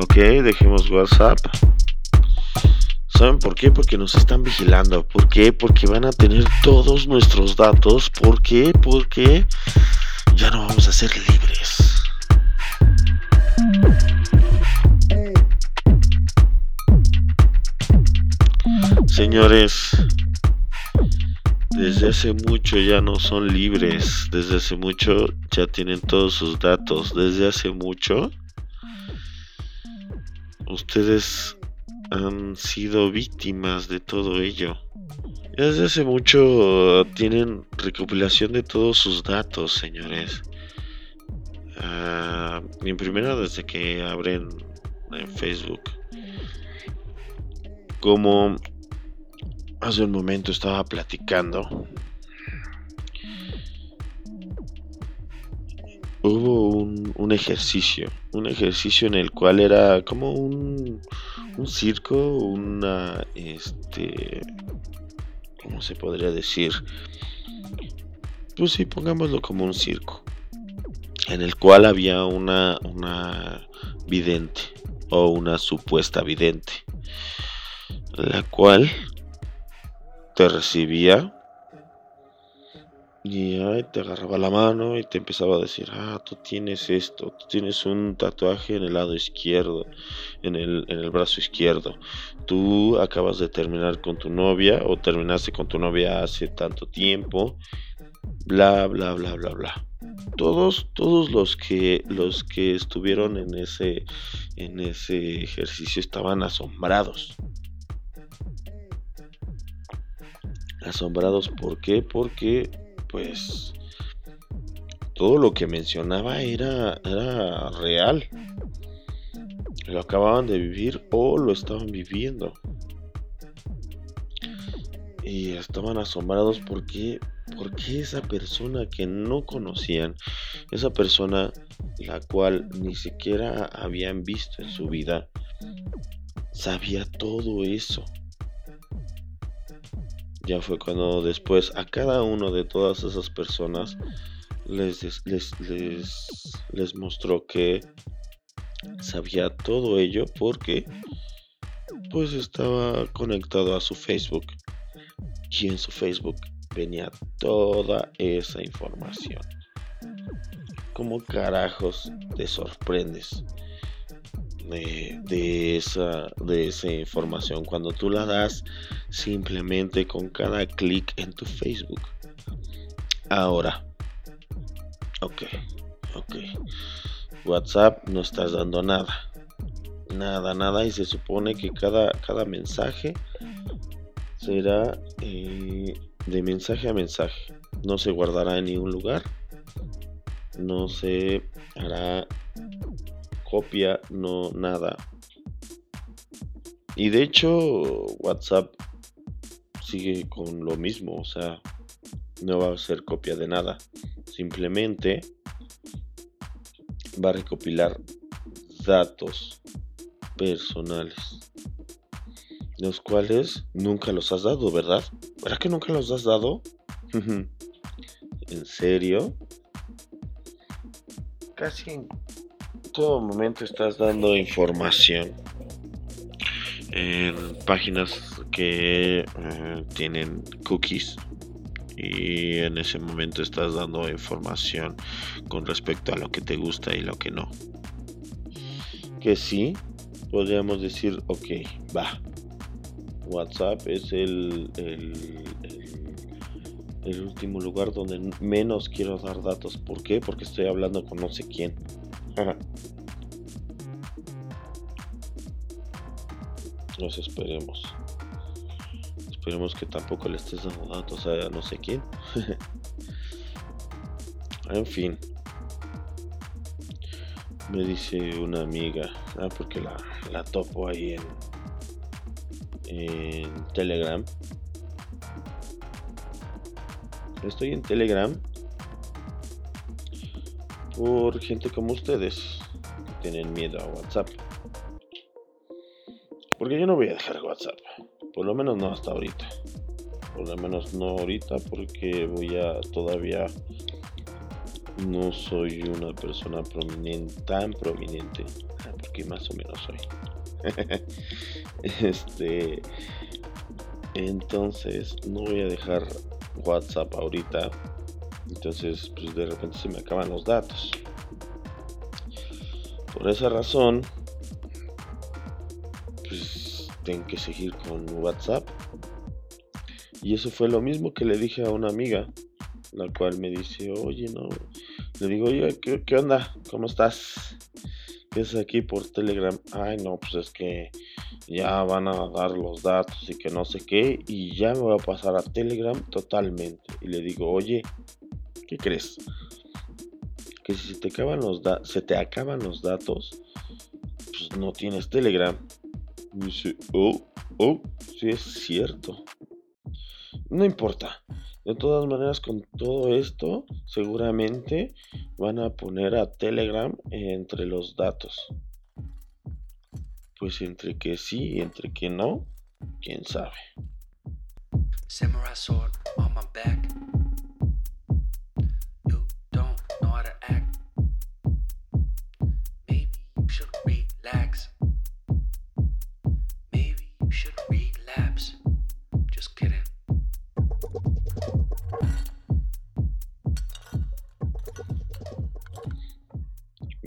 Ok, dejemos WhatsApp. ¿Saben por qué? Porque nos están vigilando. ¿Por qué? Porque van a tener todos nuestros datos. ¿Por qué? Porque ya no vamos a ser libres. Señores, desde hace mucho ya no son libres. Desde hace mucho ya tienen todos sus datos. Desde hace mucho ustedes han sido víctimas de todo ello. Desde hace mucho tienen recopilación de todos sus datos, señores. Uh, en primero desde que abren en Facebook. Como hace un momento estaba platicando. Hubo un, ejercicio, un ejercicio en el cual era como un, circo, una, este, ¿cómo se podría decir? Pues sí, pongámoslo como un circo, en el cual había una, una vidente o una supuesta vidente, la cual te recibía y te agarraba la mano y te empezaba a decir, ah, tú tienes esto, tú tienes un tatuaje en el lado izquierdo, en el, en el brazo izquierdo. Tú acabas de terminar con tu novia o terminaste con tu novia hace tanto tiempo. Bla, bla, bla, bla, bla. Todos, todos los que, los que estuvieron en ese, en ese ejercicio estaban asombrados. Asombrados, ¿por qué? Porque pues todo lo que mencionaba era, era real. Lo acababan de vivir o lo estaban viviendo. Y estaban asombrados porque, porque esa persona que no conocían, esa persona la cual ni siquiera habían visto en su vida, sabía todo eso ya fue cuando después a cada uno de todas esas personas les, les, les, mostró que sabía todo ello porque pues estaba conectado a su Facebook y en su Facebook venía toda esa información. ¿Cómo carajos te sorprendes de, esa, de esa información cuando tú la das simplemente con cada clic en tu Facebook. Ahora, ok, ok. WhatsApp no estás dando nada. Nada, nada. Y se supone que cada, cada mensaje será eh, de mensaje a mensaje. No se guardará en ningún lugar. No se hará copia, no nada. Y de hecho, WhatsApp sigue con lo mismo, o sea, no va a ser copia de nada. Simplemente va a recopilar datos personales, los cuales nunca los has dado, ¿verdad? ¿Verdad que nunca los has dado? ¿En serio? Casi en todo momento estás dando información en páginas que eh, tienen cookies y en ese momento estás dando información con respecto a lo que te gusta y lo que no. Que sí, podríamos decir, ok, va. WhatsApp es el, el, el, último lugar donde menos quiero dar datos. ¿Por qué? Porque estoy hablando con no sé quién. Nos esperemos. Esperemos que tampoco le estés dando datos a no sé quién. en fin. Me dice una amiga, ah, porque la, la topo ahí en Telegram. Estoy en Telegram por gente como ustedes que tienen miedo a WhatsApp. Porque yo no voy a dejar WhatsApp. Por lo menos no hasta ahorita. Por lo menos no ahorita porque voy a todavía no soy una persona prominente, tan prominente, ah, porque más o menos soy. este, entonces no voy a dejar WhatsApp ahorita. Entonces, pues de repente se me acaban los datos. Por esa razón, pues tengo que seguir con WhatsApp. Y eso fue lo mismo que le dije a una amiga, la cual me dice, oye, no. Le digo, oye, ¿qué, qué onda? ¿Cómo estás? ¿Qué es aquí por Telegram? Ay, no, pues es que ya van a dar los datos y que no sé qué. Y ya me voy a pasar a Telegram totalmente. Y le digo, oye, ¿qué crees? Que si se te acaban los, se te acaban los datos, pues no tienes Telegram. Y dice, oh, oh, sí es cierto. No importa. De todas maneras, con todo esto, seguramente van a poner a Telegram entre los datos. Pues entre que sí y entre que no, quién sabe.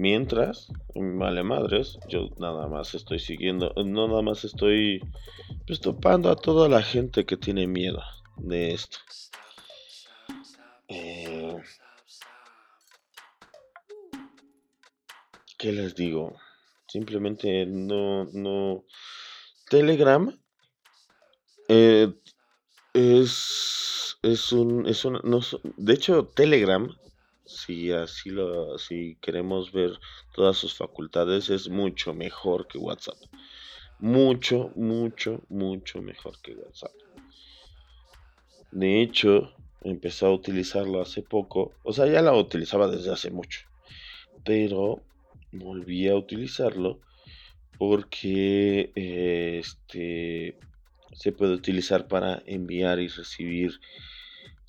Mientras, vale madres, yo nada más estoy siguiendo, no nada más estoy pues, topando a toda la gente que tiene miedo de esto. Eh, ¿Qué les digo? Simplemente no, no. Telegram eh, es, es un, es un, no, de hecho Telegram si así lo, si queremos ver todas sus facultades, es mucho mejor que WhatsApp. Mucho, mucho, mucho mejor que WhatsApp. De hecho, empecé a utilizarlo hace poco. O sea, ya lo utilizaba desde hace mucho. Pero volví a utilizarlo porque este se puede utilizar para enviar y recibir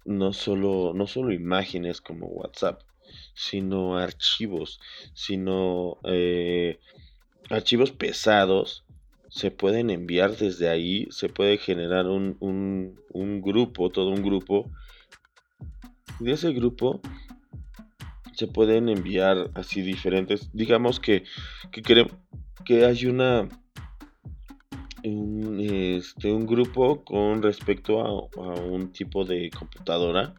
no solo, no solo imágenes como WhatsApp, sino archivos, sino eh, archivos pesados se pueden enviar desde ahí, se puede generar un, un, grupo, todo un grupo. De ese grupo se pueden enviar así diferentes. Digamos que, que, que hay una un, este, un grupo con respecto a, un tipo de computadora,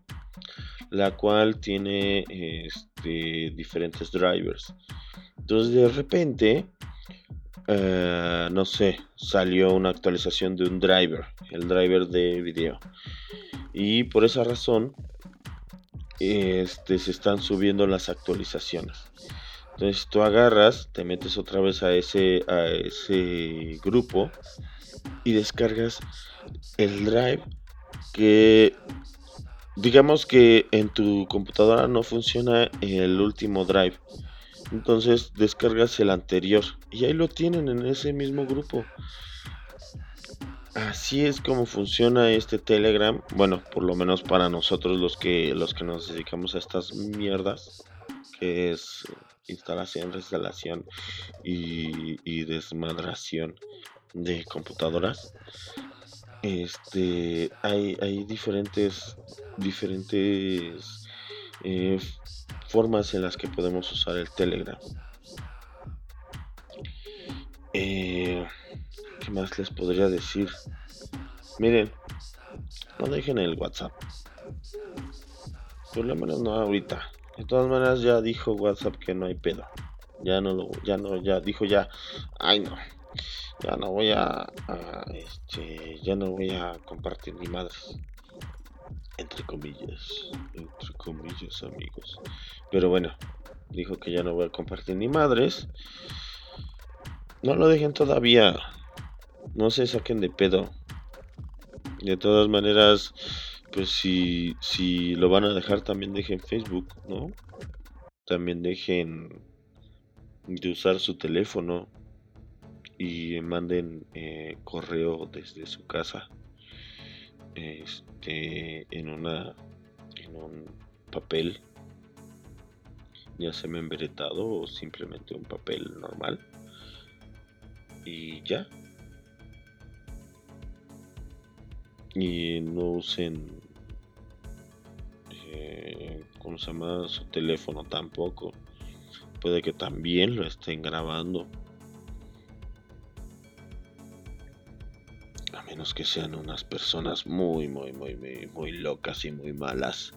la cual tiene este, diferentes drivers. Entonces de repente, eh, no sé, salió una actualización de un driver, el driver de video. Y por esa razón, este, se están subiendo las actualizaciones. Entonces tú agarras, te metes otra vez a ese, a ese grupo y descargas el drive que digamos que en tu computadora no funciona el último drive. Entonces descargas el anterior y ahí lo tienen en ese mismo grupo. Así es como funciona este Telegram. Bueno, por lo menos para nosotros los que los que nos dedicamos a estas mierdas, es instalación, reinstalación y, desmadración de computadoras. Este, hay, hay diferentes, diferentes eh, formas en las que podemos usar el Telegram. Eh, ¿Qué más les podría decir? Miren, no dejen el WhatsApp. Por lo menos no ahorita. De todas maneras ya dijo WhatsApp que no hay pedo. Ya no lo, ya no, ya dijo ya, ay no, ya no voy a, este, ya no voy a compartir ni madres. Entre comillas, entre comillas amigos. Pero bueno, dijo que ya no voy a compartir ni madres. No lo dejen todavía. No se saquen de pedo. De todas maneras, pues si, si lo van a dejar, también dejen Facebook, ¿no? También dejen de usar su teléfono y manden eh, correo desde su casa este en una en un papel ya sea membretado o simplemente un papel normal. Y ya. Y no usen, ¿cómo se? Su teléfono tampoco. Puede que también lo estén grabando. A menos que sean unas personas muy, muy, muy, muy, muy locas y muy malas.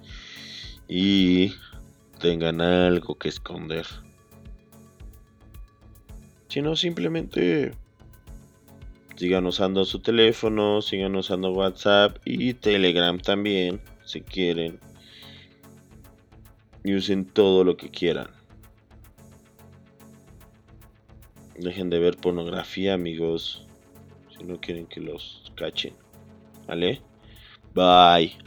Y tengan algo que esconder. Sino simplemente sigan usando su teléfono, sigan usando WhatsApp y Telegram también, si quieren. Y usen todo lo que quieran. Dejen de ver pornografía, amigos. Si no quieren que los cachen. ¿Vale? Bye.